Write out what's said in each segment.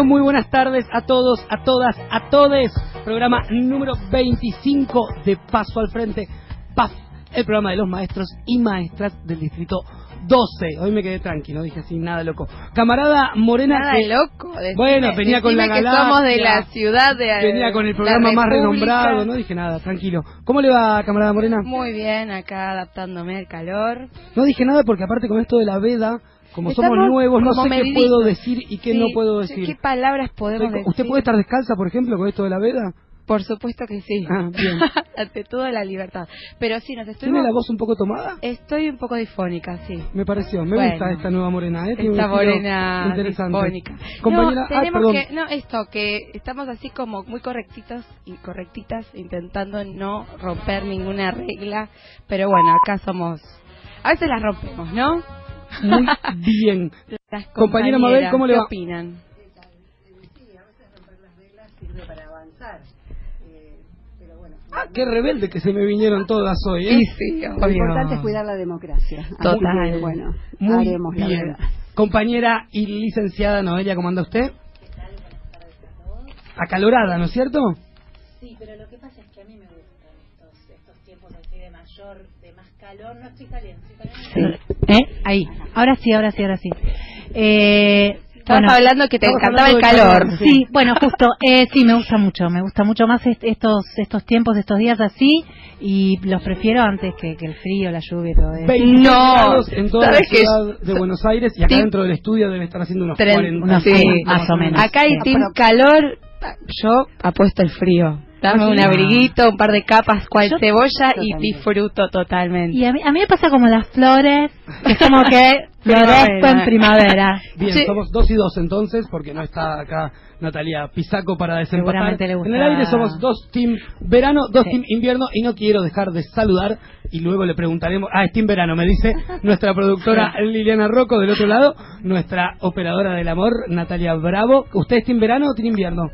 Muy, pero muy buenas tardes a todos, a todas, a todes. Programa número 25 de Paso al Frente, PAF, el programa de los maestros y maestras del distrito 12. Hoy me quedé tranquilo, dije así, nada loco. Camarada Morena. Nada que- loco. decime- Bueno, venía con la decime que galaxia. somos de la ciudad de Venía con el programa más renombrado, no dije nada, tranquilo. ¿Cómo le va, camarada Morena? Muy bien, acá adaptándome al calor. No dije nada porque aparte con esto de la veda, como somos nuevos, no sé qué puedo decir y qué Sí, no puedo ¿Qué decir. palabras podemos decir? ¿Usted puede estar descalza, por ejemplo, con esto de la veda? Por supuesto que sí. Ah, bien. Ante todo la libertad. Pero sí, nos ¿Tiene estuvimos... la voz un poco tomada? Estoy un poco difónica, sí. Me pareció, me Bueno. gusta esta nueva morena, ¿eh? Tiene Esta morena interesante. difónica. Compañera, no, ah, tenemos que, no, esto, que estamos así como muy correctitos y correctitas, intentando no romper ninguna regla, pero bueno, acá somos, a veces las rompemos, ¿no? Muy bien. Las Compañera Mabel, ¿cómo le ¿qué va? opinan? Ah, qué rebelde que se me vinieron todas hoy, ¿eh? Sí, sí, Lo importante es cuidar la democracia. Total. que, bueno, Muy haremos la bien. verdad. Compañera y licenciada Noelia, ¿cómo anda usted? Acalorada, ¿no es cierto? Sí, pero lo que pasa es que a mí me gustan estos, estos tiempos así de mayor, calor. No estoy caliente, estoy caliente. ¿Eh? Ahí. Ahora sí, ahora sí, ahora sí. Eh, Estabas bueno, hablando que te encantaba el calor. calor, sí, bueno, justo, eh, sí, me gusta mucho, me gusta mucho más est- estos estos tiempos, estos días así, y los prefiero antes que, que el frío, la lluvia y todo eso. 23 No, grados en toda la ciudad de Buenos Aires y acá Sí. dentro del estudio debe estar haciendo unos Tren- 40. unos sí, sí, más o menos. Acá hay Sí. team calor, yo apuesto el frío. Dame un abriguito, un par de capas, cual Yo- cebolla y disfruto totalmente. Y a mí, a mí me pasa como las flores, que es como que florezco en Primavera. primavera. Bien, Sí. somos dos y dos entonces, porque no está acá Natalia Pisaco para desempatar. Seguramente le gusta- En el aire somos dos team verano, dos Sí. team invierno, y no quiero dejar de saludar, y luego le preguntaremos, ah, es team verano, me dice nuestra productora Liliana Rocco del otro lado, nuestra operadora del amor, Natalia Bravo. ¿Usted es team verano o team invierno?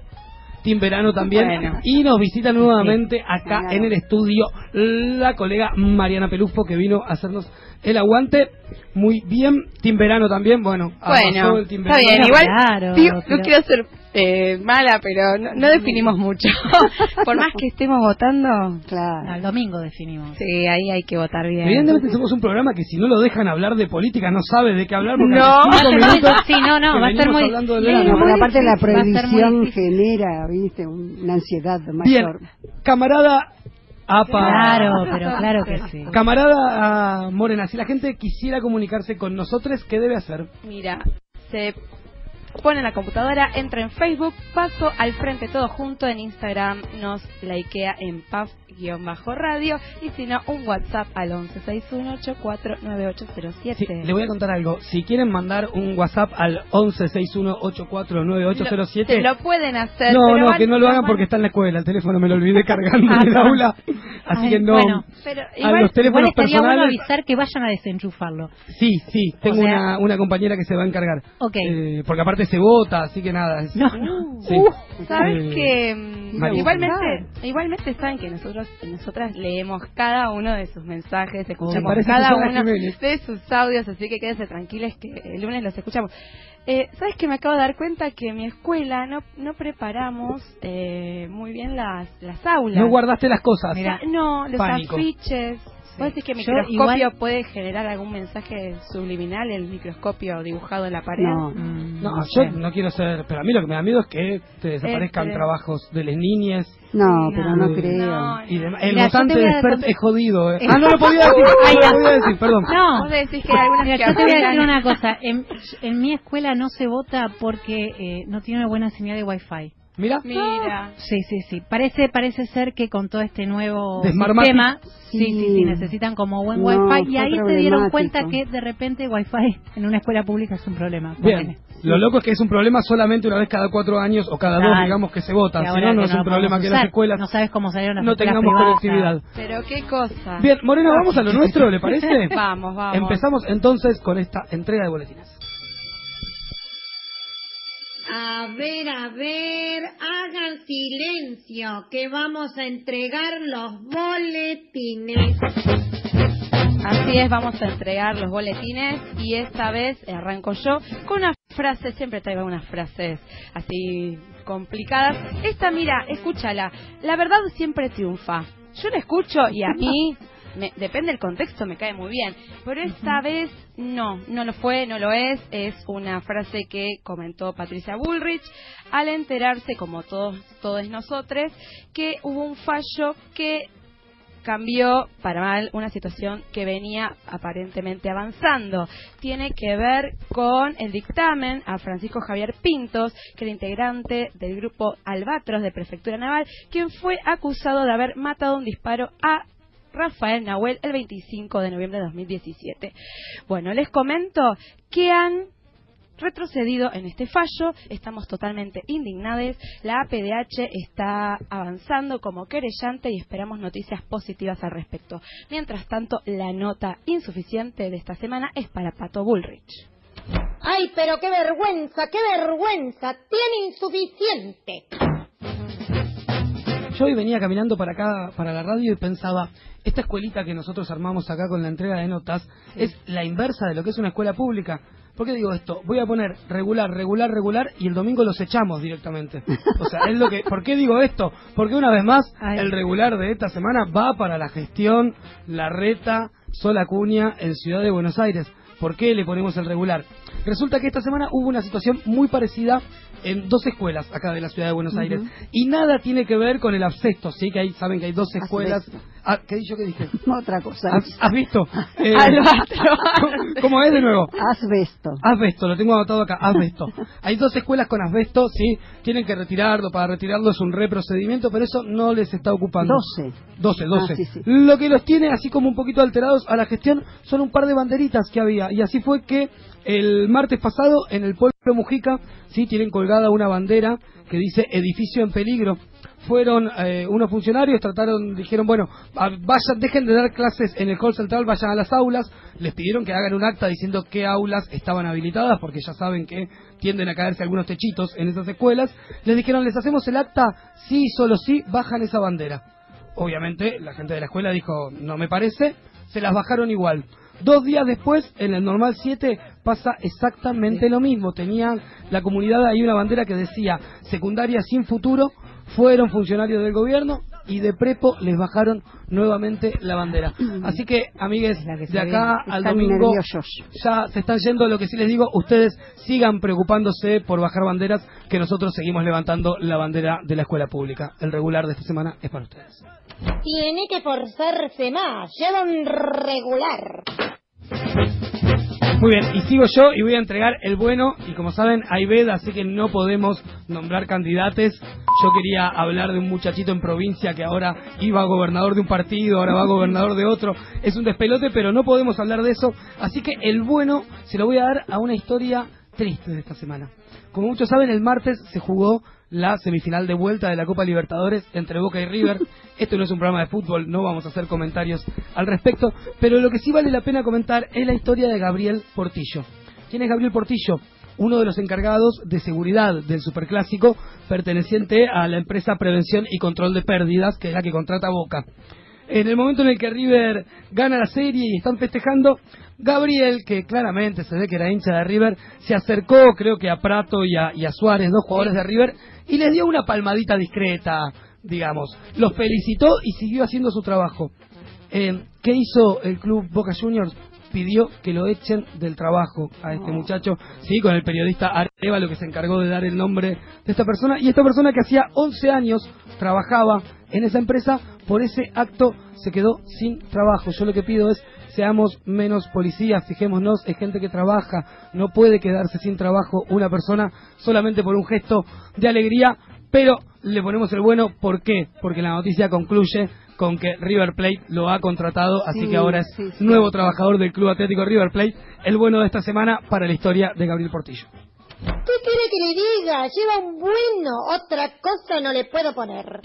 Team Verano también. Bueno. Y nos visita nuevamente acá Claro. en el estudio la colega Mariana Pelufo que vino a hacernos el aguante. Muy bien. Team Verano también. Bueno, Bueno, el Team está bien, igual Claro, no quiero ser eh, mala, pero no, no definimos mucho. Por más que estemos votando, Claro. Al domingo definimos. sí, ahí hay que votar bien. Evidentemente somos un programa que si no lo dejan hablar de política no sabe de qué hablar porque No. minutos Sí, no, no, va a ser muy- hablando del sí. No, muy aparte la difícil, prohibición genera, viste, un- una ansiedad Bien, mayor. camarada Apa. Claro, pero claro que sí. Camarada ah, Morena, si la gente quisiera comunicarse con nosotros, ¿qué debe hacer? Mira, se pone en la computadora, entra en Facebook, paso al frente todo junto, en Instagram nos likea en paf-radio y si no, un WhatsApp al 1161849807. Sí, le voy a contar algo. Si quieren mandar un WhatsApp al 1161849807. Se lo pueden hacer. No, pero no, van- que no lo hagan porque está en la escuela. El teléfono me lo olvidé cargando Ah, en el no. aula. Así Ay, que no. bueno. Pero a igual, los teléfonos Igual estaría bueno personales. avisar que vayan a desenchufarlo. Sí, sí, tengo O sea- una, una compañera que se va a encargar. Ok. Eh, porque aparte se vota, así que nada. es- No, no. Sí. ¿Sabes Eh, que María. igualmente, igualmente saben que nosotros nosotras leemos cada uno de sus mensajes, escuchamos cada uno Jiménez. de sus audios, así que quédense tranquiles que el lunes los escuchamos. Eh, ¿Sabes que me acabo de dar cuenta que en mi escuela no no preparamos eh, muy bien las las aulas? No guardaste las cosas. Mira, No, los Pánico. afiches. ¿Vos decís que el microscopio igual- puede generar algún mensaje subliminal, el microscopio dibujado en la pared? No, Mm, No, sé. yo no quiero ser. Pero a mí lo que me da miedo es que te desaparezcan Este- trabajos de las niñas no, Sí, pero no. no creo. No, y no. demás. El Mira, yo votante te voy de expert es jodido. eh. Ah, no lo podía decir. Ay, No lo podía decir, perdón. No, Vos decís que algunas Mira, que yo te voy a decir una cosa. En, en mi escuela no se vota porque eh, no tiene una buena señal de wifi. Mira. Mira. Sí, sí, sí. Parece parece ser que con todo este nuevo sistema, sí, sí, Sí. sí, necesitan como buen No, wifi y ahí se dieron cuenta que de repente wifi en una escuela pública es un problema. Bien. Lo loco es que es un problema solamente una vez cada cuatro años o cada dos, digamos, que se votan. Que Si no, no es un problema que las escuelas No sabes cómo salieron las no tengamos privadas. conectividad. Pero qué cosa. Bien, Moreno, vamos a lo nuestro, ¿le parece? Vamos, vamos. Empezamos entonces con esta entrega de boletines. A ver, a ver, hagan silencio, que vamos a entregar los boletines. Así es, vamos a entregar los boletines y esta vez arranco yo con una frases, siempre traigo unas frases así complicadas. Esta, mira, escúchala. La verdad siempre triunfa. Yo la escucho y a mí, me- depende del contexto, me cae muy bien. Pero esta vez no, no lo fue, no lo es. Es una frase que comentó Patricia Bullrich al enterarse, como todos, todos nosotros, que hubo un fallo que cambió para mal una situación que venía aparentemente avanzando. Tiene que ver con el dictamen a Francisco Javier Pintos, que era integrante del grupo Albatros de Prefectura Naval, quien fue acusado de haber matado un disparo a Rafael Nahuel el 25 de noviembre de 2017. Bueno, les comento que han retrocedido en este fallo, estamos totalmente indignados, la APDH está avanzando como querellante y esperamos noticias positivas al respecto. Mientras tanto, la nota insuficiente de esta semana es para Pato Bullrich. Ay, pero qué vergüenza, qué vergüenza. Tiene insuficiente. Yo hoy venía caminando para acá, para la radio, y pensaba, esta escuelita que nosotros armamos acá con la entrega de notas es la inversa de lo que es una escuela pública. ¿Por qué digo esto? Voy a poner regular, regular, regular y el domingo los echamos directamente. O sea, es lo que. ¿Por qué digo esto? Porque una vez más, Ay. el regular de esta semana va para la gestión La Reta, Sola Cuña en Ciudad de Buenos Aires. ¿Por qué le ponemos el regular? Resulta que esta semana hubo una situación muy parecida en dos escuelas acá de la ciudad de Buenos Aires. Y nada tiene que ver con el abscesto, ¿sí? Que hay, saben que hay dos escuelas. Ah, ¿Qué dije yo? ¿Qué dije? Otra cosa. ¿Has, has visto? Eh. ¿Cómo es de nuevo? Asbesto. Asbesto, lo tengo anotado acá, asbesto. Hay dos escuelas con asbesto, sí, tienen que retirarlo, para retirarlo es un reprocedimiento, pero eso no les está ocupando. 12. 12, 12. Ah, sí, sí. Lo que los tiene así como un poquito alterados a la gestión son un par de banderitas que había. Y así fue que el martes pasado en el pueblo Mujica, sí, tienen colgada una bandera que dice edificio en peligro. Fueron eh, unos funcionarios, trataron, dijeron, bueno, vayan, dejen de dar clases en el hall central, vayan a las aulas. Les pidieron que hagan un acta diciendo qué aulas estaban habilitadas, porque ya saben que tienden a caerse algunos techitos en esas escuelas. Les dijeron, les hacemos el acta, sí, solo sí, bajan esa bandera. Obviamente, la gente de la escuela dijo, no me parece, se las bajaron igual. Dos días después, en el normal 7, pasa exactamente lo mismo. Tenían la comunidad ahí una bandera que decía, secundaria sin futuro, fueron funcionarios del gobierno y de prepo les bajaron nuevamente la bandera. Así que, amigues, que de acá al Están domingo nerviosos. ya se están yendo. Lo que sí les digo, ustedes sigan preocupándose por bajar banderas, que nosotros seguimos levantando la bandera de la escuela pública. El regular de esta semana es para ustedes. Tiene que forzarse más. Lleva un regular. Muy bien, y sigo yo y voy a entregar el bueno. Y como saben, hay veda, así que no podemos nombrar candidatos. Yo quería hablar de un muchachito en provincia que ahora iba gobernador de un partido, ahora va gobernador de otro. Es un despelote, pero no podemos hablar de eso. Así que el bueno se lo voy a dar a una historia triste de esta semana. Como muchos saben, el martes se jugó la semifinal de vuelta de la Copa Libertadores entre Boca y River. Esto no es un programa de fútbol, no vamos a hacer comentarios al respecto, pero lo que sí vale la pena comentar es la historia de Gabriel Portillo. ¿Quién es Gabriel Portillo? Uno de los encargados de seguridad del Superclásico, perteneciente a la empresa Prevención y Control de Pérdidas, que es la que contrata Boca. En el momento en el que River gana la serie y están festejando, Gabriel, que claramente se ve que era hincha de River, se acercó, creo que a Prato y a, y a Suárez, dos jugadores de River, y les dio una palmadita discreta, digamos. Los felicitó y siguió haciendo su trabajo. Eh, ¿Qué hizo el club Boca Juniors? Pidió que lo echen del trabajo a este muchacho, sí, con el periodista Arevalo que se encargó de dar el nombre de esta persona. Y esta persona que hacía 11 años trabajaba en esa empresa, por ese acto se quedó sin trabajo. Yo lo que pido es seamos menos policías, fijémonos, es gente que trabaja, no puede quedarse sin trabajo una persona solamente por un gesto de alegría, pero le ponemos el bueno, ¿por qué? Porque la noticia concluye con que River Plate lo ha contratado, así Sí, que ahora es sí, sí. nuevo trabajador del Club Atlético River Plate, el bueno de esta semana para la historia de Gabriel Portillo. ¿Qué quiere que le diga? Lleva un bueno. Otra cosa no le puedo poner.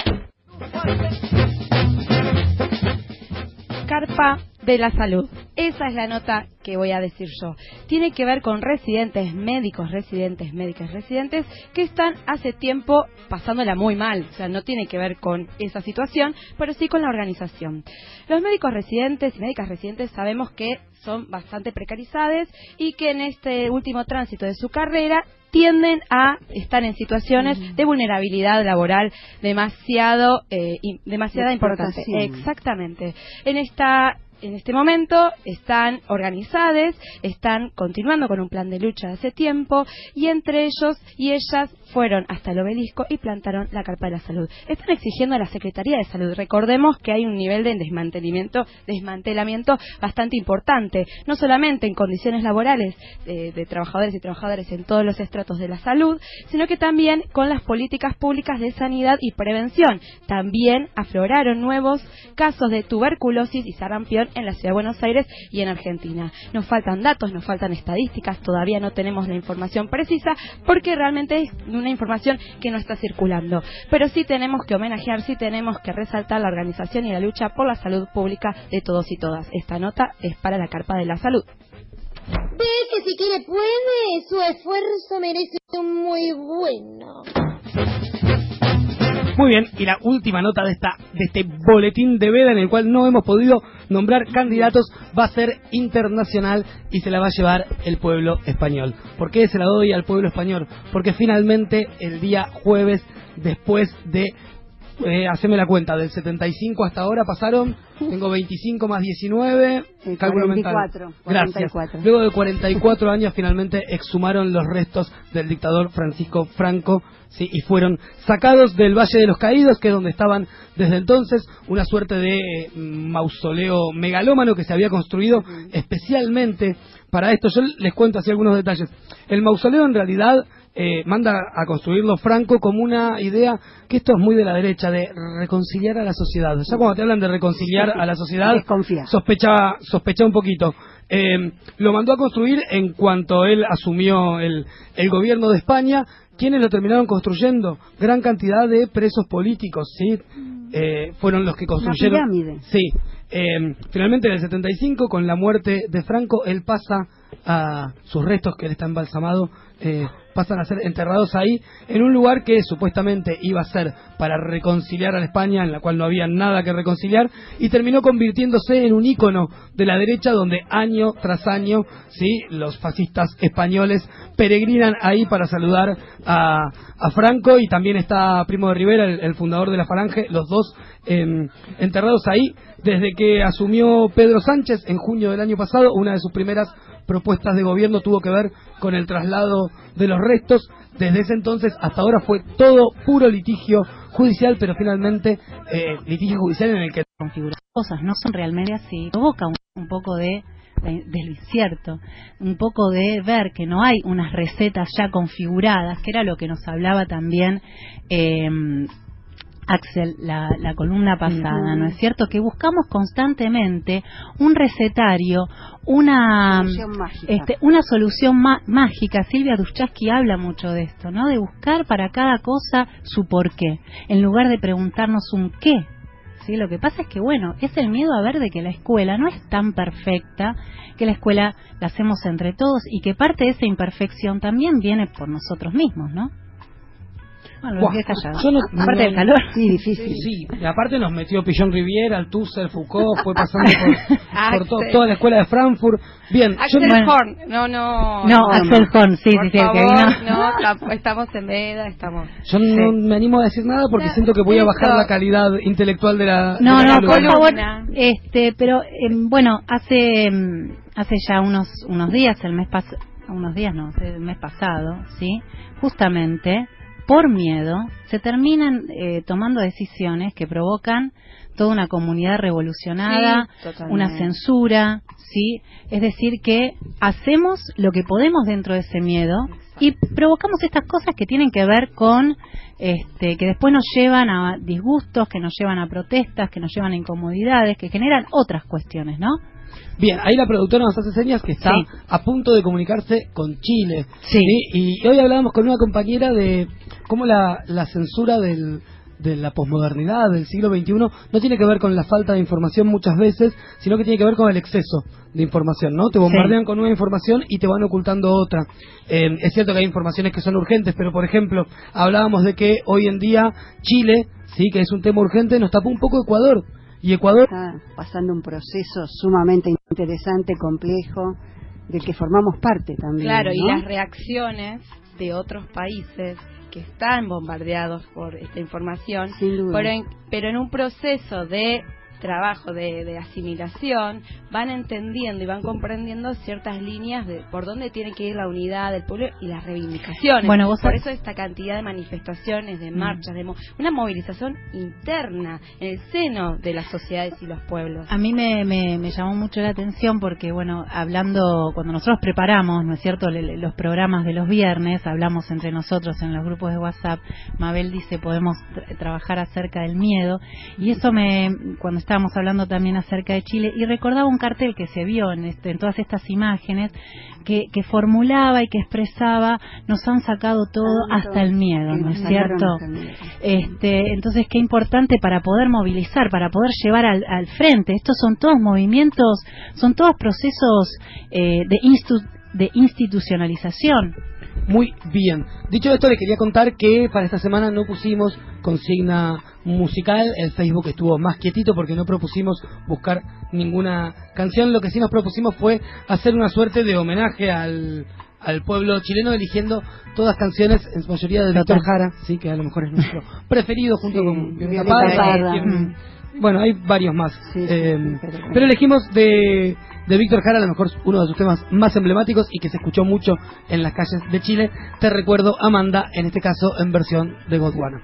Carpa de la salud. Esa es la nota que voy a decir yo. Tiene que ver con residentes, médicos, residentes, médicas, residentes que están hace tiempo pasándola muy mal. O sea, no tiene que ver con esa situación, pero sí con la organización. Los médicos residentes y médicas residentes sabemos que son bastante precarizados y que en este último tránsito de su carrera tienden a estar en situaciones de vulnerabilidad laboral demasiado eh, y- demasiada De importante. Exactamente. En esta en este momento están organizadas, están continuando con un plan de lucha de hace tiempo y entre ellos y ellas fueron hasta el obelisco y plantaron la carpa de la salud. Están exigiendo a la Secretaría de Salud. Recordemos que hay un nivel de desmantelamiento, desmantelamiento bastante importante, no solamente en condiciones laborales eh, de trabajadores y trabajadoras en todos los estratos de la salud, sino que también con las políticas públicas de sanidad y prevención. También afloraron nuevos casos de tuberculosis y sarampión en la ciudad de Buenos Aires y en Argentina. Nos faltan datos, nos faltan estadísticas, todavía no tenemos la información precisa porque realmente es una información que no está circulando. Pero sí tenemos que homenajear, sí tenemos que resaltar la organización y la lucha por la salud pública de todos y todas. Esta nota es para la Carpa de la Salud. Ve que si quiere puede, su esfuerzo merece un muy bueno. Muy bien, y la última nota de esta de este boletín de veda en el cual no hemos podido nombrar candidatos va a ser internacional y se la va a llevar el pueblo español. ¿Por qué se la doy al pueblo español? Porque finalmente el día jueves después de eh, haceme la cuenta, del 75 hasta ahora pasaron, tengo 25 más 19, Eh, cálculo 44, mental. Gracias. 44. Luego de 44 años finalmente exhumaron los restos del dictador Francisco Franco ¿sí? y fueron sacados del Valle de los Caídos, que es donde estaban desde entonces, una suerte de eh, mausoleo megalómano que se había construido especialmente para esto. Yo les cuento así algunos detalles. El mausoleo en realidad eh, manda a construirlo Franco como una idea que esto es muy de la derecha, de reconciliar a la sociedad. Ya cuando te hablan de reconciliar a la sociedad, Desconfía. sospecha, sospecha un poquito. Eh, lo mandó a construir en cuanto él asumió el, el gobierno de España. ¿Quiénes lo terminaron construyendo? Gran cantidad de presos políticos, ¿sí? Eh, fueron los que construyeron. pirámide. Sí. Eh, finalmente en el 75, con la muerte de Franco, él pasa a sus restos, que él está embalsamado, eh, pasan a ser enterrados ahí, en un lugar que supuestamente iba a ser para reconciliar a la España, en la cual no había nada que reconciliar, y terminó convirtiéndose en un ícono de la derecha, donde año tras año, sí, los fascistas españoles peregrinan ahí para saludar a, a Franco, y también está Primo de Rivera, el, el fundador de la Falange, los dos em, enterrados ahí, desde que asumió Pedro Sánchez en junio del año pasado, una de sus primeras propuestas de gobierno tuvo que ver con el traslado de los restos. Desde ese entonces hasta ahora fue todo puro litigio judicial, pero finalmente eh, litigio judicial en el que configurar cosas, no son realmente así. Provoca un, poco de, de- del incierto, un poco de ver que no hay unas recetas ya configuradas, que era lo que nos hablaba también eh, Axel la, la columna pasada, ¿no es cierto? Que buscamos constantemente un recetario, una Solución mágica. este, una solución má- mágica. Silvia Duchaski habla mucho de esto, ¿no? De buscar para cada cosa su porqué, en lugar de preguntarnos un qué. ¿Sí? Lo que pasa es que, bueno, es el miedo a ver de que la escuela no es tan perfecta, que la escuela la hacemos entre todos y que parte de esa imperfección también viene por nosotros mismos, ¿no? Bueno, lo Buah, dejé callado. yo no- Aparte no- del calor. Sí, difícil. Sí, y aparte nos metió Pillon Riviera, Althusser, Foucault, fue pasando por, por to- toda la escuela de Frankfurt. Bien, yo Axel bueno. Horn, no, no. No, Axel Horn, sí, por sí, sí, el que favor, vino. no, tam- estamos en veda, estamos. Yo no me animo a decir nada porque No, siento que voy a bajar eso. la calidad intelectual de la. No, de la no, por favor. Este, pero em, bueno, hace em, hace ya unos unos días, el mes pas unos días no, el mes pasado, sí, justamente por miedo se terminan eh, tomando decisiones que provocan toda una comunidad revolucionada, Sí, una censura, sí, es decir que hacemos lo que podemos dentro de ese miedo y provocamos estas cosas que tienen que ver con este, que después nos llevan a disgustos, que nos llevan a protestas, que nos llevan a incomodidades, que generan otras cuestiones, ¿no? Bien, ahí la productora nos hace señas que está Sí. a punto de comunicarse con Chile. Sí. Y hoy hablábamos con una compañera de cómo la, la censura del, de la posmodernidad del siglo XXI no tiene que ver con la falta de información muchas veces, sino que tiene que ver con el exceso de información, ¿no? Te bombardean con una información y te van ocultando otra. Eh, es cierto que hay informaciones que son urgentes, pero por ejemplo, hablábamos de que hoy en día Chile, sí, que es un tema urgente, nos tapó un poco Ecuador. Y Ecuador Está pasando un proceso sumamente interesante, complejo, del que formamos parte también. Claro, y ¿no? las reacciones de otros países que están bombardeados por esta información, Sin duda. pero en, pero en un proceso de trabajo de, de asimilación van entendiendo y van comprendiendo ciertas líneas de por dónde tiene que ir la unidad del pueblo y las reivindicaciones. Bueno, vos por eso esta cantidad de manifestaciones, Mm. de marchas, de mo- una movilización interna en el seno de las sociedades y los pueblos. A mí me, me, me llamó mucho la atención porque, bueno, hablando, cuando nosotros preparamos, ¿no es cierto?, le- los programas de los viernes, hablamos entre nosotros en los grupos de WhatsApp, Mabel dice, podemos tra- trabajar acerca del miedo, y eso me, cuando estábamos hablando también acerca de Chile, y recordaba un cartel que se vio en, este- en todas estas imágenes, que, que formulaba y que expresaba, nos han sacado todo Ah, hasta el miedo, Sí, ¿no es cierto? Este, entonces, qué importante para poder movilizar, para poder llevar al, al frente. Estos son todos movimientos, son todos procesos eh, de, instu- de institucionalización. Muy bien. Dicho esto, le quería contar que para esta semana no pusimos consigna musical. El Facebook estuvo más quietito porque no propusimos buscar ninguna canción. Lo que sí nos propusimos fue hacer una suerte de homenaje al, al pueblo chileno, eligiendo todas canciones, en su mayoría de Víctor Jara, sí, que a lo mejor es nuestro preferido junto Sí, con Violeta Parra. Bueno, hay varios más. Sí, Eh, pero elegimos de, de Víctor Jara, a lo mejor uno de sus temas más emblemáticos y que se escuchó mucho en las calles de Chile. Te recuerdo, Amanda, en este caso en versión de Godwana.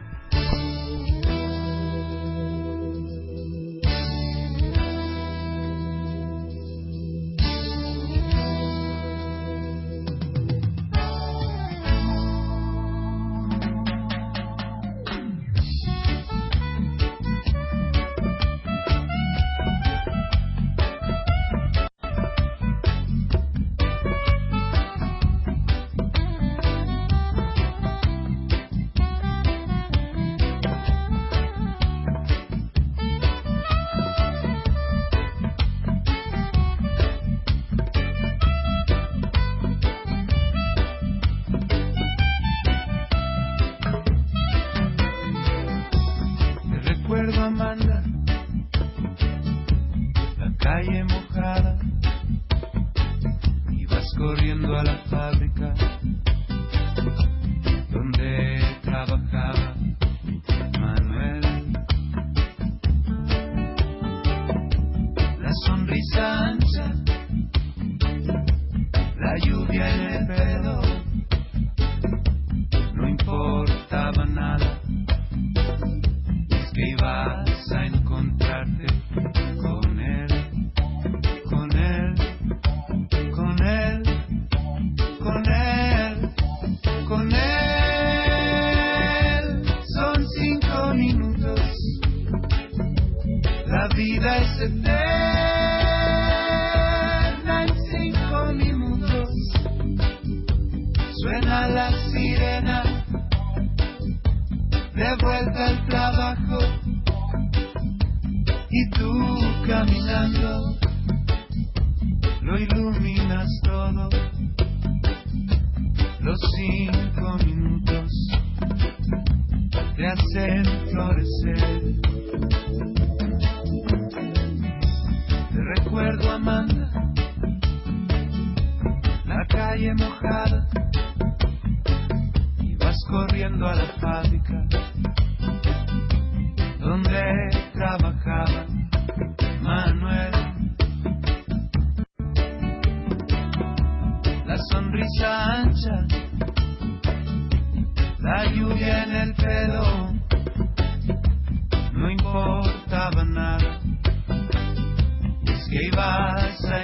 Te hacen florecer te recuerdo Amanda la calle mojada y vas corriendo a la fábrica donde trabajaba Manuel. La sonrisa ancha, la lluvia en el pelo, no importaba nada. Es que ibas a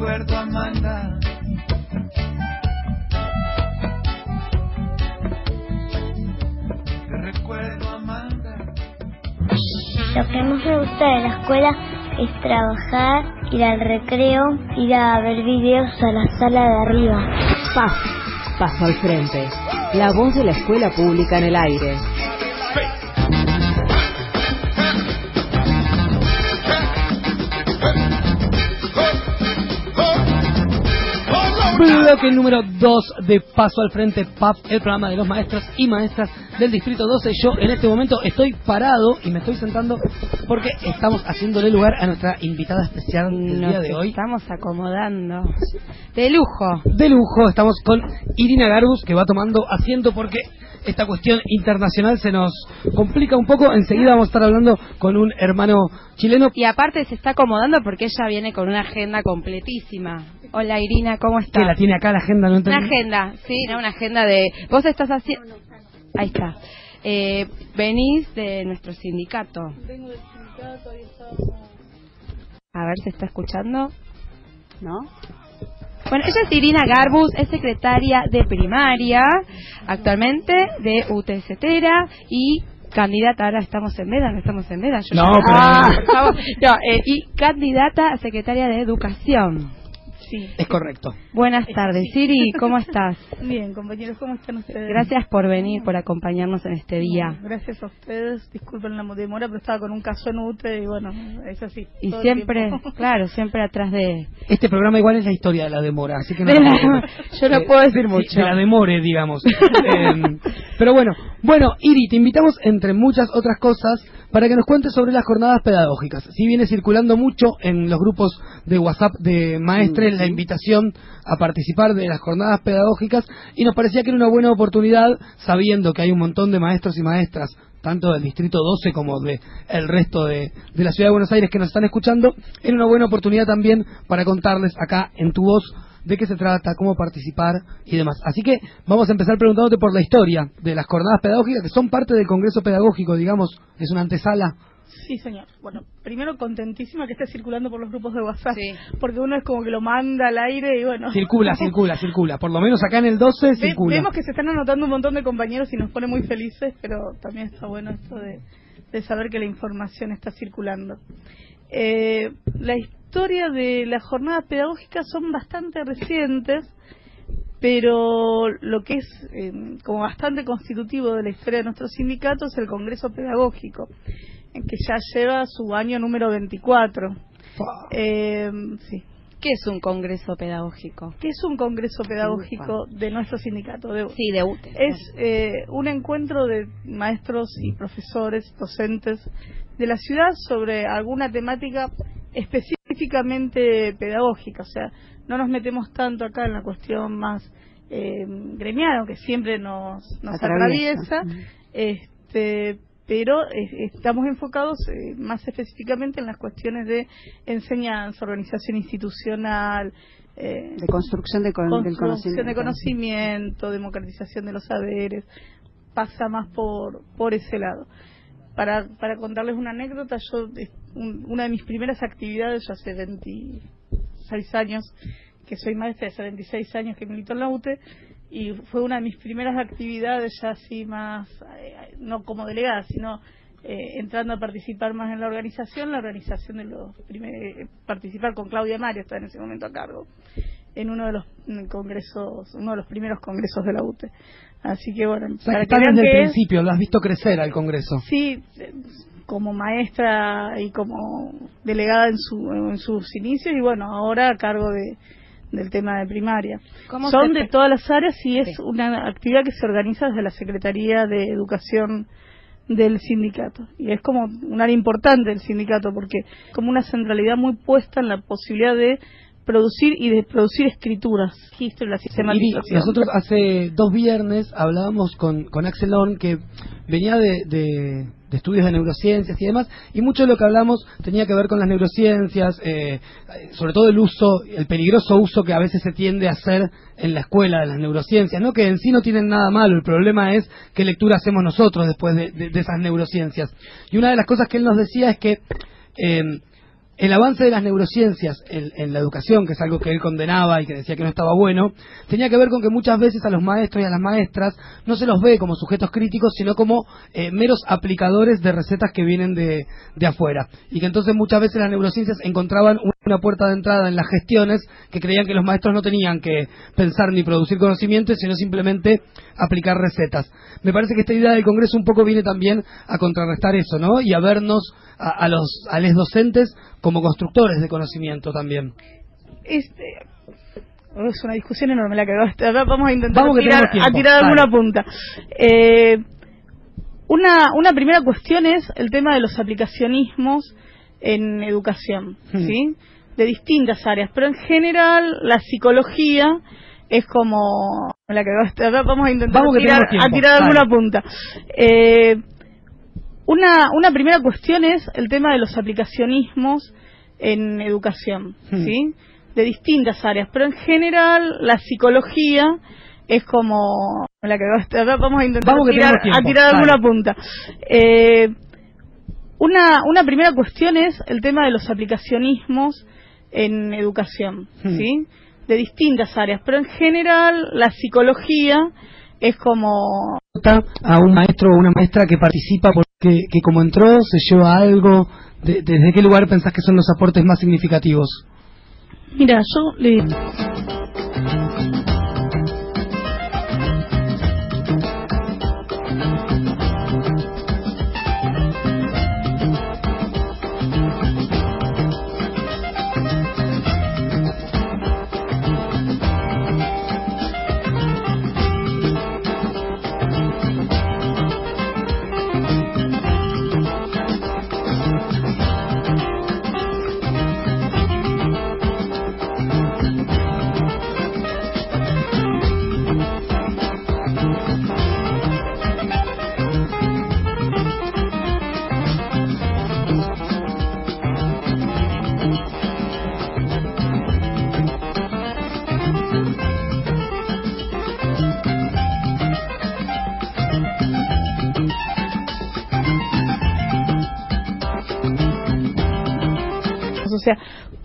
recuerdo, Amanda. Te recuerdo, Amanda. Lo que más me gusta de la escuela es trabajar, ir al recreo, ir a ver videos a la sala de arriba. Paz, paso al frente. La voz de la escuela pública en el aire. Bloque número 2 de Paso al Frente PAF, el programa de los maestros y maestras del Distrito 12. Yo en este momento estoy parado y me estoy sentando porque estamos haciéndole lugar a nuestra invitada especial del Nos día de hoy. estamos acomodando. De lujo. De lujo, estamos con Irina Garbus que va tomando asiento porque esta cuestión internacional se nos complica un poco. Enseguida vamos a estar hablando con un hermano chileno. Y aparte se está acomodando porque ella viene con una agenda completísima. Hola Irina, ¿cómo estás? Que la tiene acá la agenda, no Una agenda, sí, no, una agenda de... Vos estás haciendo... Ahí está. Eh, venís de nuestro sindicato. Vengo del sindicato. A ver, ¿se está escuchando? ¿No? Bueno, ella es Irina Garbus, es secretaria de primaria, actualmente de UTCTera y candidata, ahora estamos en Meda, no estamos en Meda. yo No, ya- pero- Ah, estamos- no, eh, y candidata a secretaria de educación. Sí. Es correcto. Buenas tardes, Siri, ¿cómo estás? Bien, compañeros, ¿cómo están ustedes? Gracias por venir, por acompañarnos en este día. Gracias a ustedes. Disculpen la demora, pero estaba con un caso en UTE y bueno, es así. Y siempre, claro, siempre atrás de... Este programa igual es la historia de la demora, así que no De la- yo no Eh, puedo decir sí, mucho. De la demore, digamos. Eh, pero bueno, bueno, Iri, te invitamos entre muchas otras cosas para que nos cuentes sobre las jornadas pedagógicas. Si viene circulando mucho en los grupos de WhatsApp de maestres la invitación a participar de las jornadas pedagógicas y nos parecía que era una buena oportunidad, sabiendo que hay un montón de maestros y maestras tanto del Distrito 12 como de el resto de, de la Ciudad de Buenos Aires que nos están escuchando, era una buena oportunidad también para contarles acá en tu voz de qué se trata, cómo participar y demás. Así que vamos a empezar preguntándote por la historia de las jornadas pedagógicas que son parte del Congreso Pedagógico, digamos, es una antesala. Sí, señor. Bueno, primero contentísima que esté circulando por los grupos de WhatsApp, Sí. porque uno es como que lo manda al aire y bueno. Circula, circula, circula. Por lo menos acá en el 12 Ve- circula. vemos que se están anotando un montón de compañeros y nos pone muy felices, pero también está bueno esto de, de saber que la información está circulando. Eh, la historia de las jornadas pedagógicas son bastante recientes, pero lo que es eh, como bastante constitutivo de la historia de nuestro sindicato es el Congreso Pedagógico, en que ya lleva su año número 24. Eh, sí. ¿Qué es un congreso pedagógico? ¿Qué es un congreso pedagógico de nuestro sindicato? De, Sí, de UTE. Es eh, un encuentro de maestros y profesores, docentes de la ciudad sobre alguna temática específicamente pedagógica. O sea, no nos metemos tanto acá en la cuestión más eh, gremial, aunque siempre nos, nos Atraviesa. atraviesa, este, pero eh, estamos enfocados eh, más específicamente en las cuestiones de enseñanza, organización institucional, eh, de construcción de con- del construcción de conocimiento. conocimiento, democratización de los saberes, pasa más por, por ese lado. Para, para contarles una anécdota, yo un- una de mis primeras actividades, yo hace 26 años que soy maestra, hace 26 años que milito en la UTE, y fue una de mis primeras actividades ya así más, eh, no como delegada, sino eh, entrando a participar más en la organización, la organización de los primeros, participar con Claudia Mario, estaba en ese momento a cargo, en uno de los congresos, uno de los primeros congresos de la UTE. Así que bueno, O sea, para que que estás vean desde el es- principio, lo has visto crecer al Congreso. Sí, eh, como maestra y como delegada en, su, en sus inicios y bueno, ahora a cargo de, del tema de primaria. ¿Cómo Son de todas las áreas y es Sí. una actividad que se organiza desde la Secretaría de Educación del sindicato y es como un área importante del sindicato porque como una centralidad muy puesta en la posibilidad de producir y de producir escrituras, registro y la sistematización. nosotros hace dos viernes hablábamos con, con Axel Horn, que venía de, de- de estudios de neurociencias y demás, y mucho de lo que hablamos tenía que ver con las neurociencias, eh, sobre todo el uso, el peligroso uso que a veces se tiende a hacer en la escuela de las neurociencias, ¿no? que en sí no tienen nada malo, el problema es qué lectura hacemos nosotros después de, de- esas neurociencias. Y una de las cosas que él nos decía es que eh, el avance de las neurociencias en, la educación, que es algo que él condenaba y que decía que no estaba bueno, tenía que ver con que muchas veces a los maestros y a las maestras no se los ve como sujetos críticos, sino como eh, meros aplicadores de recetas que vienen de, de afuera. Y que entonces muchas veces las neurociencias encontraban una puerta de entrada en las gestiones que creían que los maestros no tenían que pensar ni producir conocimiento, sino simplemente aplicar recetas. Me parece que esta idea del Congreso un poco viene también a contrarrestar eso, ¿no? Y a vernos a, a los a los docentes como constructores de conocimiento también. Este, es una discusión enorme la que Vamos a intentar Vamos tirar, tiempo. a tirar alguna punta. Eh, una, una primera cuestión es el tema de los aplicacionismos en educación, Hmm. ¿sí? De distintas áreas, pero en general la psicología es como la que Vamos a intentar Vamos tirar, tiempo. a tirar alguna punta. Eh, una, una primera cuestión es el tema de los aplicacionismos en educación, Hmm. ¿sí? De distintas áreas, pero en general la psicología es como la que vamos a intentar Vamos tirar, tiempo. a tirar alguna punta. Eh, una, una primera cuestión es el tema de los aplicacionismos en educación, Hmm. ¿sí? De distintas áreas, pero en general la psicología es como a un maestro o una maestra que participa porque que como entró se lleva algo de- desde qué lugar pensás que son los aportes más significativos Mira, yo le...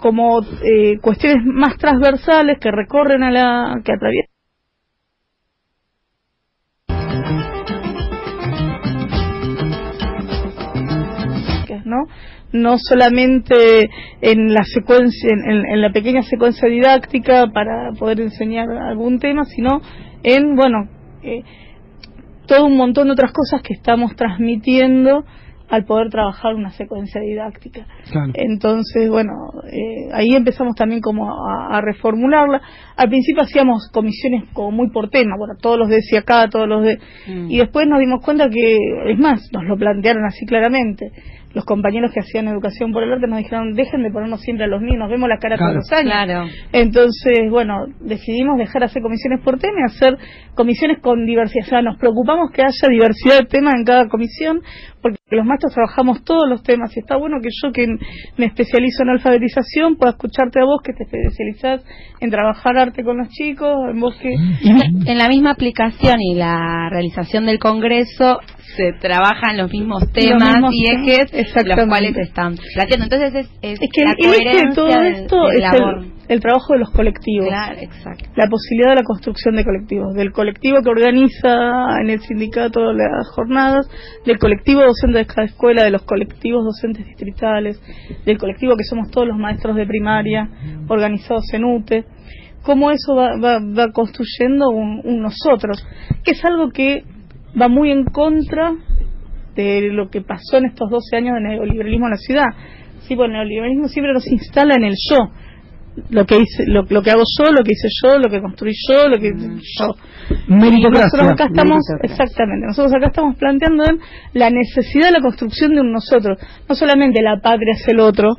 como eh, cuestiones más transversales que recorren a la, que atraviesan. ¿no? no solamente en la secuencia en, en- en la pequeña secuencia didáctica para poder enseñar algún tema sino en bueno eh, todo un montón de otras cosas que estamos transmitiendo al poder trabajar una secuencia didáctica. Claro. Entonces, bueno, eh, ahí empezamos también como a, a reformularla. Al principio hacíamos comisiones como muy por tema, bueno, todos los de si acá, todos los de... Mm. Y después nos dimos cuenta que, es más, nos lo plantearon así claramente. Los compañeros que hacían educación por el arte nos dijeron, dejen de ponernos siempre a los niños, nos vemos la cara Claro. todos los años. Claro. Entonces, bueno, decidimos dejar de hacer comisiones por tema y hacer comisiones con diversidad. O sea, nos preocupamos que haya diversidad de temas en cada comisión, porque los maestros trabajamos todos los temas y está bueno que yo que me especializo en alfabetización pueda escucharte a vos que te especializás en trabajar arte con los chicos, en vos que... En la misma aplicación y la realización del Congreso se trabajan los mismos temas mismos y ejes los exactamente. cuales están planteando. Entonces es, es, Es que la el eje de todo esto del es el, el trabajo de los colectivos. Claro, exacto. la posibilidad de la construcción de colectivos, del colectivo que organiza en el sindicato las jornadas, del colectivo docente de cada escuela, de los colectivos docentes distritales, del colectivo que somos todos los maestros de primaria organizados en UTE, cómo eso va, va, va construyendo un, un nosotros, que es algo que va muy en contra de lo que pasó en estos 12 años de neoliberalismo en la ciudad. Sí, pues el neoliberalismo siempre nos instala en el yo, lo que hice, lo, lo que hago yo, lo que hice yo, lo que construí yo, lo que yo. Meritocracia. Nosotros acá estamos, exactamente, nosotros acá estamos planteando la necesidad de la construcción de un nosotros, no solamente la patria es el otro,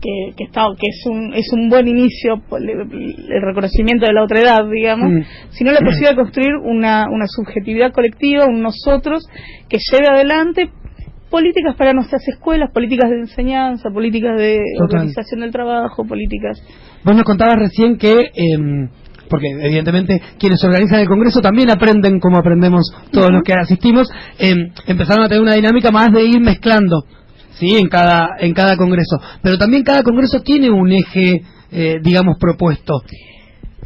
que, que está que es un es un buen inicio el, el reconocimiento de la otra edad digamos Mm. Sino la posibilidad de construir una, una subjetividad colectiva un nosotros que lleve adelante políticas para nuestras escuelas políticas de enseñanza políticas de Total. organización del trabajo políticas Vos nos contabas recién que, em, porque evidentemente quienes organizan el Congreso también aprenden como aprendemos todos los que asistimos, em, empezaron a tener una dinámica más de ir mezclando, ¿sí? En cada, en cada Congreso. Pero también cada Congreso tiene un eje, eh, digamos, propuesto.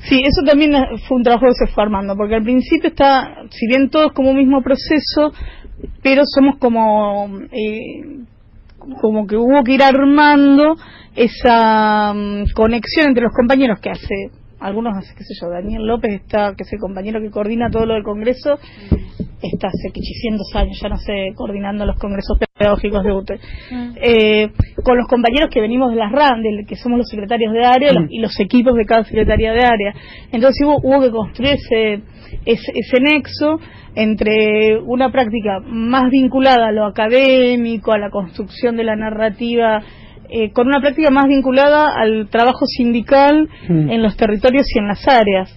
Sí, eso también fue un trabajo que se fue armando, porque al principio está, si bien todos como un mismo proceso, pero somos como, eh, como que hubo que ir armando esa mm, conexión entre los compañeros que hace, algunos hace, qué sé yo, Daniel López está, que es el compañero que coordina todo lo del Congreso, está hace 800 años, ya no sé, coordinando los congresos pedagógicos de UTE. Eh, con los compañeros que venimos de las RAN, del- que somos los secretarios de área los- y los equipos de cada secretaría de área. Entonces hubo, hubo que construir ese, ese, ese nexo entre una práctica más vinculada a lo académico, a la construcción de la narrativa, eh, con una práctica más vinculada al trabajo sindical Mm. en los territorios y en las áreas.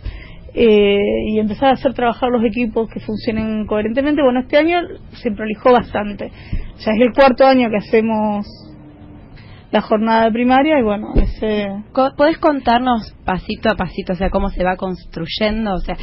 Eh, y empezar a hacer trabajar los equipos que funcionen coherentemente. Bueno, este año se prolijó bastante. Ya es el cuarto año que hacemos la jornada de primaria y bueno, ese... Co- ¿Podés contarnos pasito a pasito, o sea, cómo se va construyendo? O sea,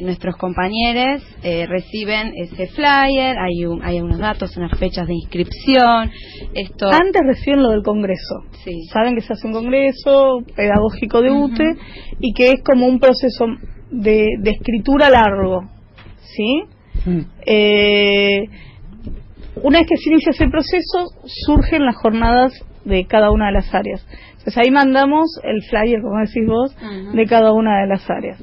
nuestros compañeros eh, reciben ese flyer, hay, un- hay unos datos, unas fechas de inscripción, esto... Antes reciben lo del Congreso. Sí. Saben que se hace un Congreso pedagógico de UTE y que es como un proceso de, de escritura largo. ¿Sí? Mm. Eh, una vez que se inicia ese proceso, surgen las jornadas de cada una de las áreas. Entonces ahí mandamos el flyer, como decís vos, de cada una de las áreas.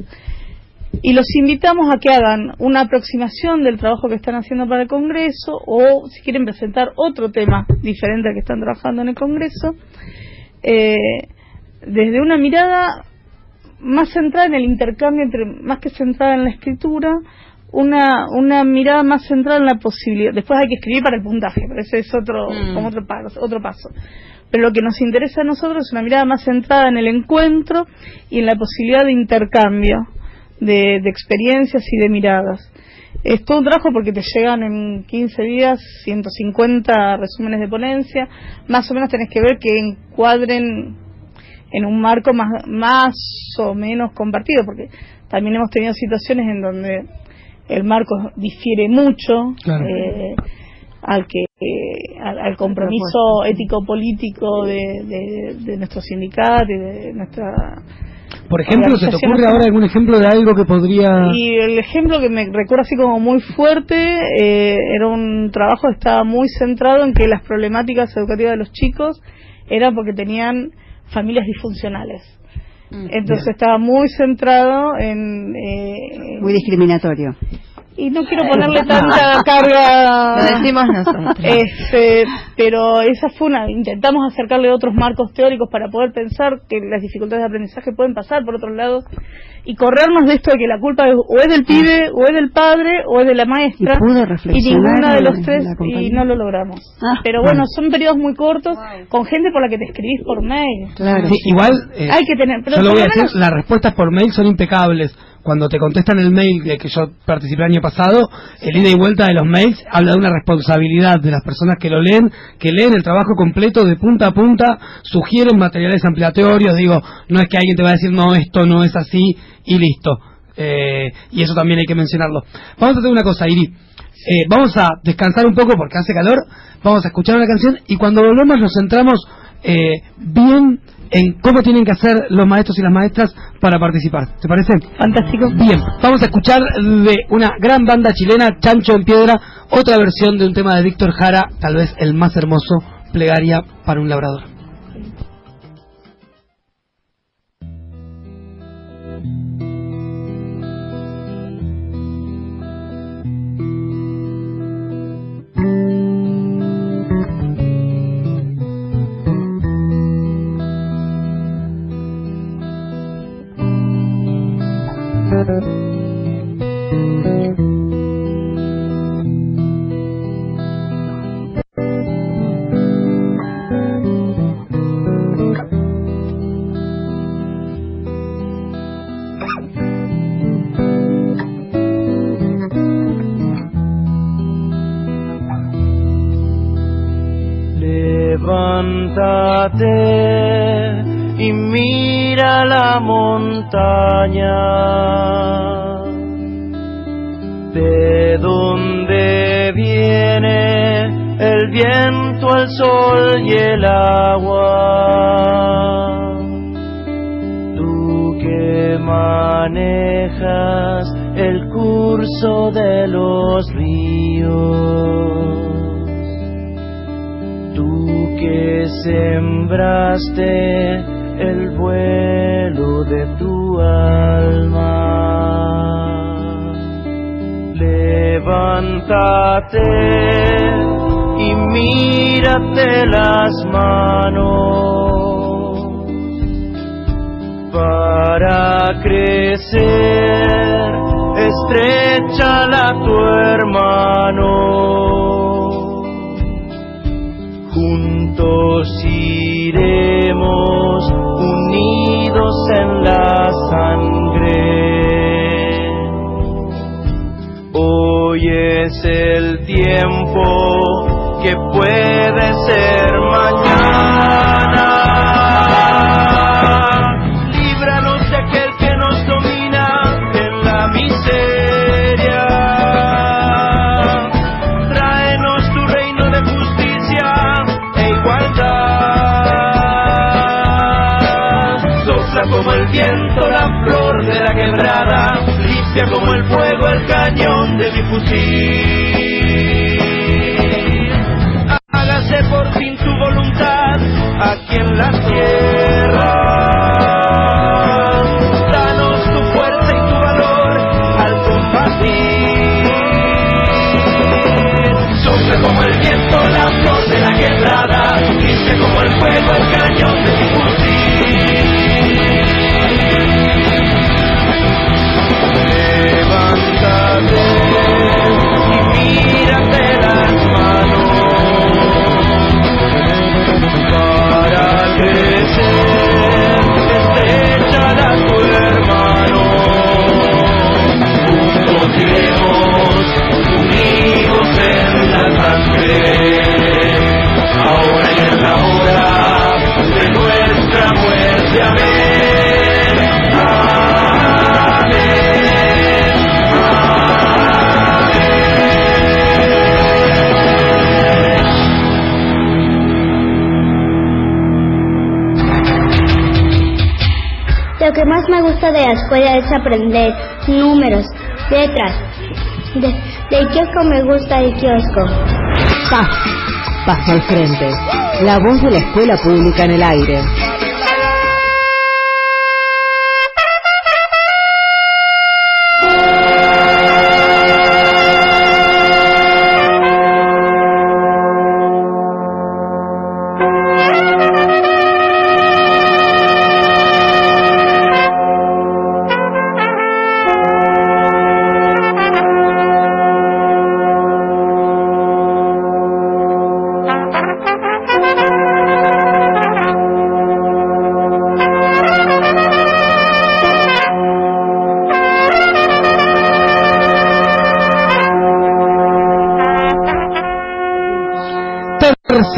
Y los invitamos a que hagan una aproximación del trabajo que están haciendo para el Congreso o si quieren presentar otro tema diferente al que están trabajando en el Congreso, eh, desde una mirada más centrada en el intercambio entre más que centrada en la escritura una una mirada más centrada en la posibilidad después hay que escribir para el puntaje pero ese es otro Mm. como otro paso otro paso. Pero lo que nos interesa a nosotros es una mirada más centrada en el encuentro y en la posibilidad de intercambio de, de experiencias y de miradas. Es todo un trabajo porque te llegan en 15 días 150 resúmenes de ponencia. Más o menos tenés que ver que encuadren en un marco más, más o menos compartido, porque también hemos tenido situaciones en donde el marco difiere mucho Claro. eh, al que eh, al, al compromiso ético-político de, de, de nuestro sindicato y de nuestra Por ejemplo, ¿se te ocurre ahora algún ejemplo de algo que podría... y el ejemplo que me recuerda así como muy fuerte eh, era un trabajo que estaba muy centrado en que las problemáticas educativas de los chicos eran porque tenían familias disfuncionales. Entonces estaba muy centrado en... eh, Muy discriminatorio. Y no quiero ponerle tanta carga. Lo decimos nosotros. Este, pero esa fue una. Intentamos acercarle otros marcos teóricos para poder pensar que las dificultades de aprendizaje pueden pasar por otro lado y corrernos de esto de que la culpa es, o es del pibe, o es del padre, o es de la maestra. Y pude reflexionar ninguna de los tres y no lo logramos. Ah, pero bueno, bueno. son periodos muy cortos con gente por la que te escribís por mail. Claro. Sí, igual, eh, Hay que tener. Pero yo lo voy a decir, menos- las respuestas por mail son impecables. Cuando te contestan el mail de que yo participé el año pasado, el ida y vuelta de los mails habla de una responsabilidad de las personas que lo leen, que leen el trabajo completo de punta a punta, sugieren materiales ampliatorios, digo, no es que alguien te va a decir, no, esto no es así y listo. Eh, y eso también hay que mencionarlo. Vamos a hacer una cosa, Iri. Eh, vamos a descansar un poco porque hace calor, vamos a escuchar una canción y cuando volvemos nos centramos eh, bien en cómo tienen que hacer los maestros y las maestras para participar. ¿Te parece? Fantástico. Bien, vamos a escuchar de una gran banda chilena, Chancho en Piedra, otra versión de un tema de Víctor Jara, tal vez el más hermoso, Plegaria para un labrador. Levántate y mira la montaña, de donde viene el viento, el sol y el agua. Tú que manejas el curso de los ríos tú que sembraste el vuelo de tu alma. Levántate y mírate las manos para crecer. Estrechala a tu hermano juntos iremos unidos en la sangre. Hoy es el tiempo que puede ser fusil. Hágase por fin tu voluntad aquí en la tierra. Danos tu fuerza y tu valor al combatir. Sopla como el viento la flor de la quebrada, limpia como el fuego el Lo que más me gusta de la escuela es aprender números, letras. De, del kiosco me gusta el kiosco. Paz. Paso al frente. La voz de la escuela pública en el aire.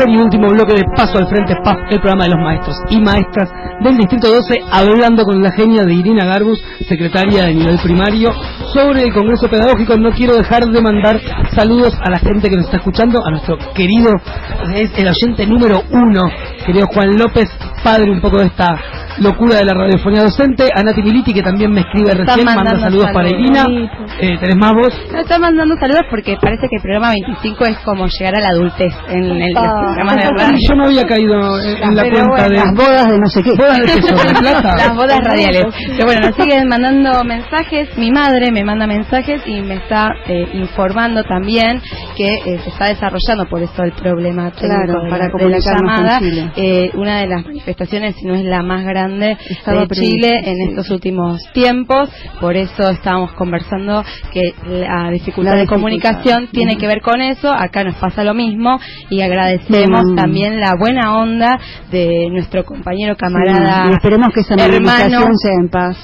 Tercer y último bloque de Paso al Frente PAF, el programa de los maestros y maestras del Distrito 12, hablando con la genia de Irina Garbus, secretaria de nivel primario, sobre el Congreso Pedagógico. No quiero dejar de mandar saludos a la gente que nos está escuchando, a nuestro querido, es el oyente número uno, querido Juan López, padre un poco de esta locura de la radiofonía docente, a Nati Militi, que también me escribe recién, manda saludos para. Irina. Eh, ¿Tenés más vos? No, está mandando saludos porque parece que el programa 25 es como llegar a la adultez en el los programas de radio. Yo no había caído en, en la cuenta de... Las bodas de no sé qué. ¿Bodas de. Las bodas radiales. Pero bueno, nos siguen mandando mensajes. Mi madre me manda mensajes y me está eh, informando también que eh, se está desarrollando, por eso el problema técnico Claro, de, para de la llamada. Eh, una de las manifestaciones, si no es la más grande Estaba de Chile en sí. estos últimos tiempos. Por eso estábamos conversando que la dificultad La de dificultad. comunicación tiene que ver con eso. Acá nos pasa lo mismo y agradecemos Mm. también la buena onda de nuestro compañero camarada Sí, y esperemos que esa hermano sea en paz,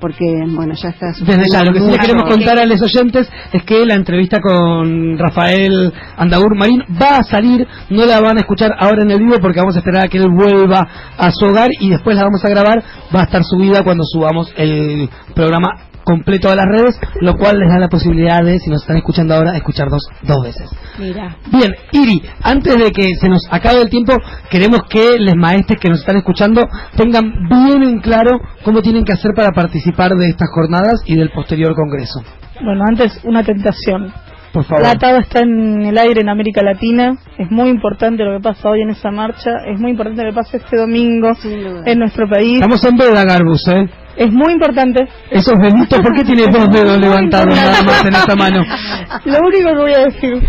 porque, bueno, ya está Desde ya, lo que sí le queremos contar a los oyentes es que la entrevista con Rafael Andaur Marín va a salir, no la van a escuchar ahora en el vivo porque vamos a esperar a que él vuelva a su hogar y después la vamos a grabar, va a estar subida cuando subamos el programa completo a las redes, lo cual les da la posibilidad de, si nos están escuchando ahora, escuchar dos, dos veces. Mira. Bien, Iri, antes de que se nos acabe el tiempo, queremos que los maestres que nos están escuchando tengan bien en claro cómo tienen que hacer para participar de estas jornadas y del posterior congreso. Bueno, antes una tentación. Por favor. La TAO está en el aire en América Latina. Es muy importante lo que pasa hoy en esa marcha. Es muy importante lo que pasa este domingo en nuestro país. Estamos en veda, Garbus, ¿eh? Es muy importante. Esos deditos, ¿por qué tiene dos dedos levantados nada más en esta mano? Lo único que voy a decir,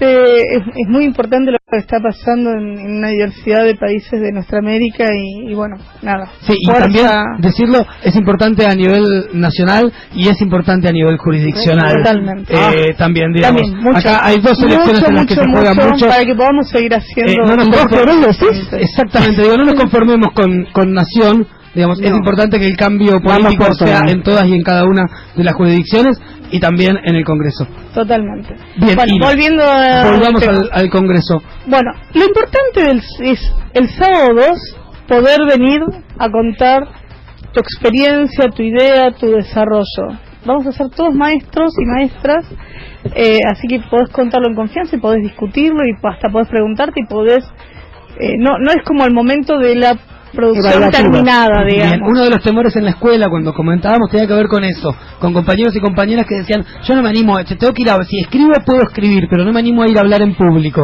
este, es, es muy importante lo que está pasando en, en una diversidad de países de nuestra América y, y bueno, nada. Sí, y también decirlo, es importante a nivel nacional y es importante a nivel jurisdiccional. Totalmente. Eh, también, digamos. También, mucho. Acá hay dos elecciones Mucho, en las que se juega mucho. Para que podamos seguir haciendo. Eh, no nos conformemos, exactamente, digo, no nos conformemos con, con nación, digamos, es importante que el cambio político sea en todas y en cada una de las jurisdicciones y también en el Congreso. Totalmente. Bien, bueno, volviendo a. Volvamos al Congreso. Bueno, lo importante del, es el sábado 2 poder venir a contar tu experiencia, tu idea, tu desarrollo. Vamos a ser todos maestros y maestras, eh, así que podés contarlo en confianza y podés discutirlo y hasta podés preguntarte y podés... eh, no, no es como el momento de la producción terminada, Bien, digamos. uno de los temores en la escuela cuando comentábamos tenía que ver con eso, con compañeros y compañeras que decían, yo no me animo, tengo que ir a, si escribo puedo escribir, pero no me animo a ir a hablar en público.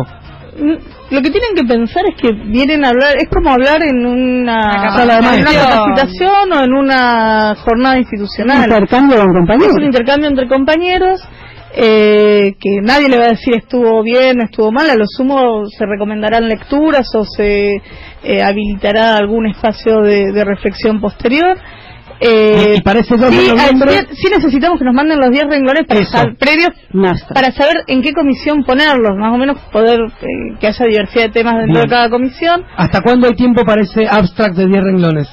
Mm, Lo que tienen que pensar es que vienen a hablar, es como hablar en una, Una sala de capacitación. una capacitación o en una jornada Un institucional. intercambio con Es compañeros. un intercambio entre compañeros eh, que nadie le va a decir estuvo bien estuvo mal, a lo sumo se recomendarán lecturas o se eh, habilitará algún espacio de, de reflexión posterior. Eh, Y- para ese 2 de sí, noviembre- sí, sí necesitamos que nos manden los 10 renglones para saber- previos Basta. para saber en qué comisión ponerlos, más o menos poder eh, que haya diversidad de temas dentro Bien. de cada comisión ¿Hasta cuándo hay tiempo para ese abstract de 10 renglones?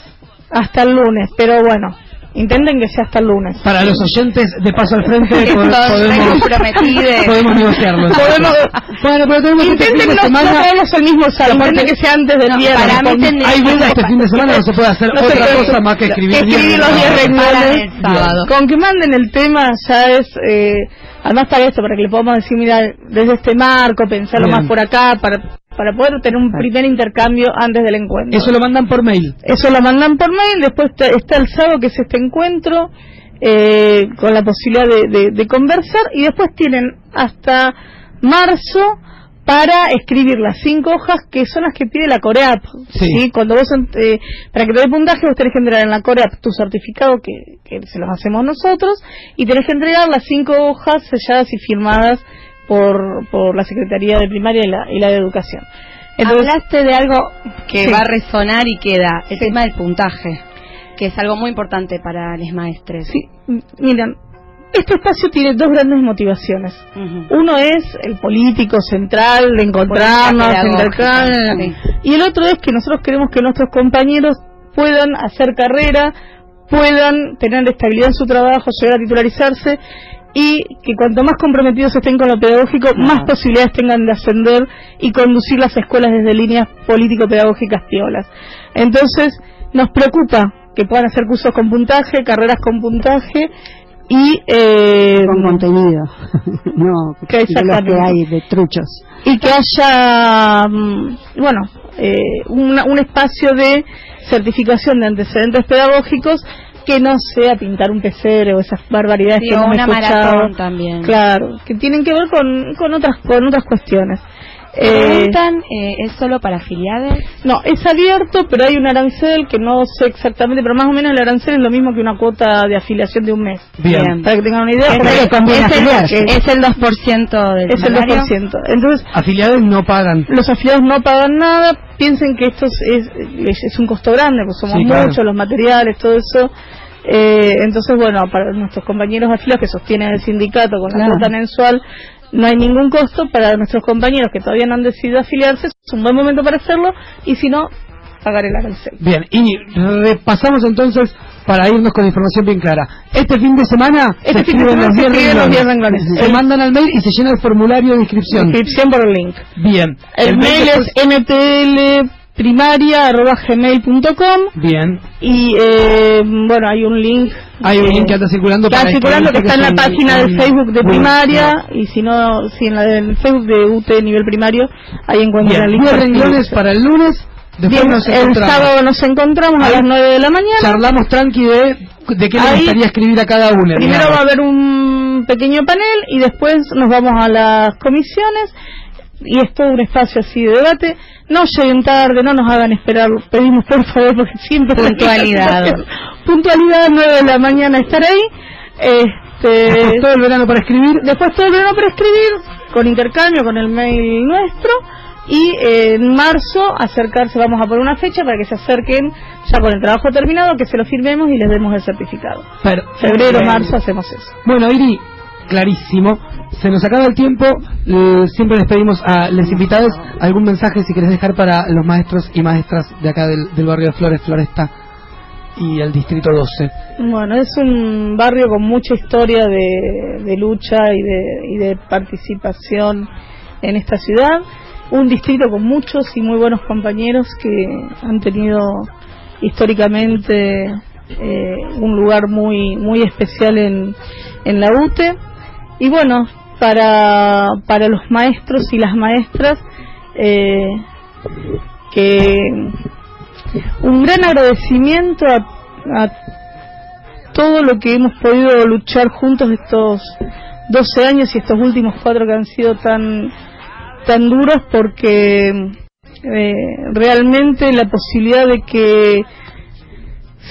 hasta el lunes, pero bueno, intenten que sea hasta el lunes. Para los oyentes de paso al frente podemos, podemos negociarlo. Podemos- bueno, pero tenemos este fin Intenten de no, no semana. caernos el mismo sábado, intenten que sea antes del No, viernes. para mí Con- Hay veda este fin de semana, no se puede hacer No otra puede- cosa más que escribir, que escribir los 10 Para renglones. el sábado. Con que manden el tema ya es, eh, además para esto, para que le podamos decir, mira, desde este marco, pensarlo Bien. más por acá, para, para poder tener un primer intercambio antes del encuentro. Eso lo mandan por mail. Eso lo mandan por mail, después está, el sábado que es este encuentro, eh, con la posibilidad de, de- de conversar, y después tienen hasta marzo para escribir las cinco hojas que son las que pide la Coreap. Sí. Cuando vos, eh, para que te dé puntaje, vos tenés que entregar en la Coreap tu certificado, que, que se los hacemos nosotros, y tenés que entregar las cinco hojas selladas y firmadas por, por la Secretaría de Primaria y la, y la de Educación. Hablaste de algo que Sí. va a resonar y queda, el Sí. tema del puntaje, que es algo muy importante para los maestres. Sí, miren, este espacio tiene dos grandes motivaciones. Uno es el político central, de encontrarnos, intercambiar, pedagógica, y el otro es que nosotros queremos que nuestros compañeros puedan hacer carrera, puedan tener estabilidad en su trabajo, llegar a titularizarse y que cuanto más comprometidos estén con lo pedagógico, más posibilidades tengan de ascender y conducir las escuelas desde líneas político-pedagógicas piolas. Entonces, nos preocupa que puedan hacer cursos con puntaje, carreras con puntaje y eh, con contenido, no Que los que hay de truchos. y que haya, mm, bueno, eh, una- un espacio de certificación de antecedentes pedagógicos que no sea pintar un pesebre o esas barbaridades Sí, que o hemos una escuchado. maratón también. Claro, que tienen que ver con, con otras con otras cuestiones. Eh, Preguntan, eh, ¿es solo para afiliados? no, es abierto, pero hay un arancel que no sé exactamente, pero más o menos el arancel es lo mismo que una cuota de afiliación de un mes. Bien. Para que tengan una idea, Es, es el, es el 2% del es el salario. 2%. Entonces, Afiliados no pagan. los afiliados no pagan nada, piensen que esto es, es, es un costo grande, pues somos Sí, claro. muchos, los materiales, todo eso. Eh, entonces, bueno, para nuestros compañeros afiliados que sostienen el sindicato con la Claro. cuota mensual, no hay ningún costo. Para nuestros compañeros que todavía no han decidido afiliarse, es un buen momento para hacerlo, y si no, pagar el arancel. Bien, y repasamos entonces para irnos con información bien clara. Este fin de semana Este se fin de semana se 10 escriben los 10 renglones. renglones. Se mandan al mail y se llena el formulario de inscripción. Inscripción por el link. Bien. El, mail después- es mtlprimaria.gmail.com Bien. y eh, bueno, hay un link Hay un eh, link que anda circulando Está para circulando que está en la página de Facebook de primaria y si no, si en la del Facebook de UT nivel primario, ahí encuentran el link. 10 para renglones inscribirse. para el lunes. Después Bien, nos el sábado nos encontramos a las 9 de la mañana. Charlamos tranqui de, de qué le gustaría escribir a cada uno. Primero digamos. va a haber un pequeño panel y después nos vamos a las comisiones y es todo un espacio así de debate. No lleguen tarde, no nos hagan esperar, pedimos por favor porque siempre Puntualidad. Puntualidad, 9 de la mañana estar ahí. Este, Después todo el verano para escribir. Después todo el verano para escribir, con intercambio, con el mail nuestro. Y eh, en marzo acercarse, vamos a poner una fecha para que se acerquen ya con el trabajo terminado, que se lo firmemos y les demos el certificado. Pero- Febrero, marzo hacemos eso. Bueno, Iri, clarísimo. Se nos acaba el tiempo. siempre les pedimos a los invitados algún mensaje si querés dejar para los maestros y maestras de acá del, del barrio de Flores, Floresta y el distrito 12. Bueno, es un barrio con mucha historia de, de lucha y de, y de participación en esta ciudad. Un distrito con muchos y muy buenos compañeros que han tenido históricamente eh, un lugar muy muy especial en, en la UTE. Y bueno, para, para los maestros y las maestras, eh, que un gran agradecimiento a, todo lo que hemos podido luchar juntos estos 12 años y estos últimos cuatro que han sido tan tan duros porque eh, realmente la posibilidad de que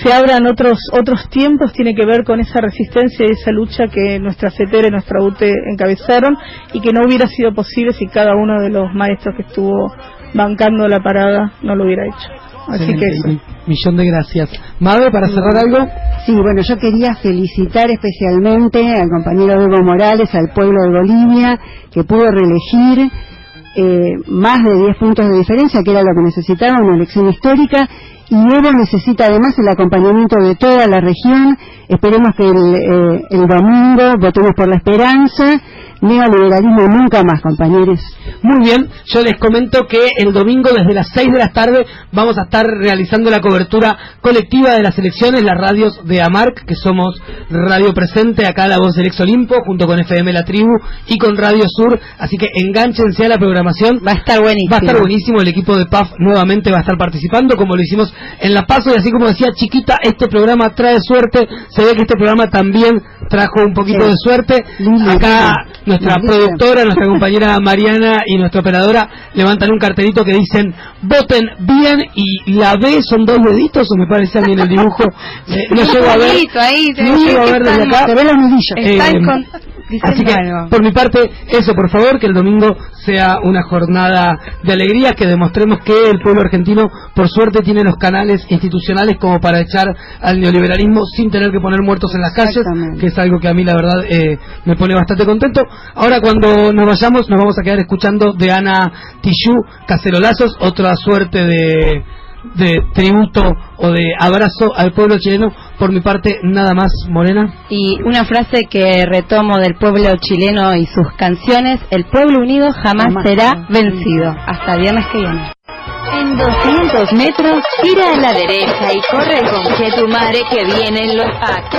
se abran otros otros tiempos tiene que ver con esa resistencia y esa lucha que nuestra CETER y nuestra UTE encabezaron y que no hubiera sido posible si cada uno de los maestros que estuvo bancando la parada no lo hubiera hecho. Así que eso. Millón de gracias. Madre, para cerrar algo. Sí, bueno, yo quería felicitar especialmente al compañero Evo Morales, al pueblo de Bolivia, que pudo reelegir eh, más de 10 puntos de diferencia, que era lo que necesitaba, una elección histórica. Y Evo necesita además el acompañamiento de toda la región. Esperemos que el, eh, el domingo votemos por la esperanza. Neoliberalismo nunca más, compañeros. Muy bien, yo les comento que el domingo desde las 6 de la tarde vamos a estar realizando la cobertura colectiva de las elecciones, las radios de AMARC, que somos Radio Presente, acá la voz del Ex Olimpo, junto con FM La Tribu y con Radio Sur, así que enganchense a la programación. Va a estar buenísimo. Va a estar buenísimo, el equipo de PAF nuevamente va a estar participando, como lo hicimos en La Paso, y así como decía Chiquita, este programa trae suerte, se ve que este programa también trajo un poquito Sí. de suerte. Acá nuestra productora, nuestra compañera Mariana y nuestra operadora levantan un cartelito que dicen voten bien y la B son dos deditos o me parece a mí en el dibujo. Eh, no llego a ver, ahí, se no ve llego a ver desde acá. Se nudillos. Están Eh, Así que, por mi parte, eso, por favor, que el domingo sea una jornada de alegría, que demostremos que el pueblo argentino, por suerte, tiene los canales institucionales como para echar al neoliberalismo sin tener que poner muertos en las calles, Exactamente. que es algo que a mí, la verdad, eh, me pone bastante contento. Ahora, cuando nos vayamos, nos vamos a quedar escuchando de Ana Tijoux, Cacerolazos, otra suerte de, de tributo o de abrazo al pueblo chileno Por mi parte, nada más, Morena. Y una frase que retomo del pueblo chileno y sus canciones, el pueblo unido jamás, Jamás será será vencido. Hasta el viernes que viene. En 200 metros, gira a la derecha y corre con que tu madre que vienen los packs.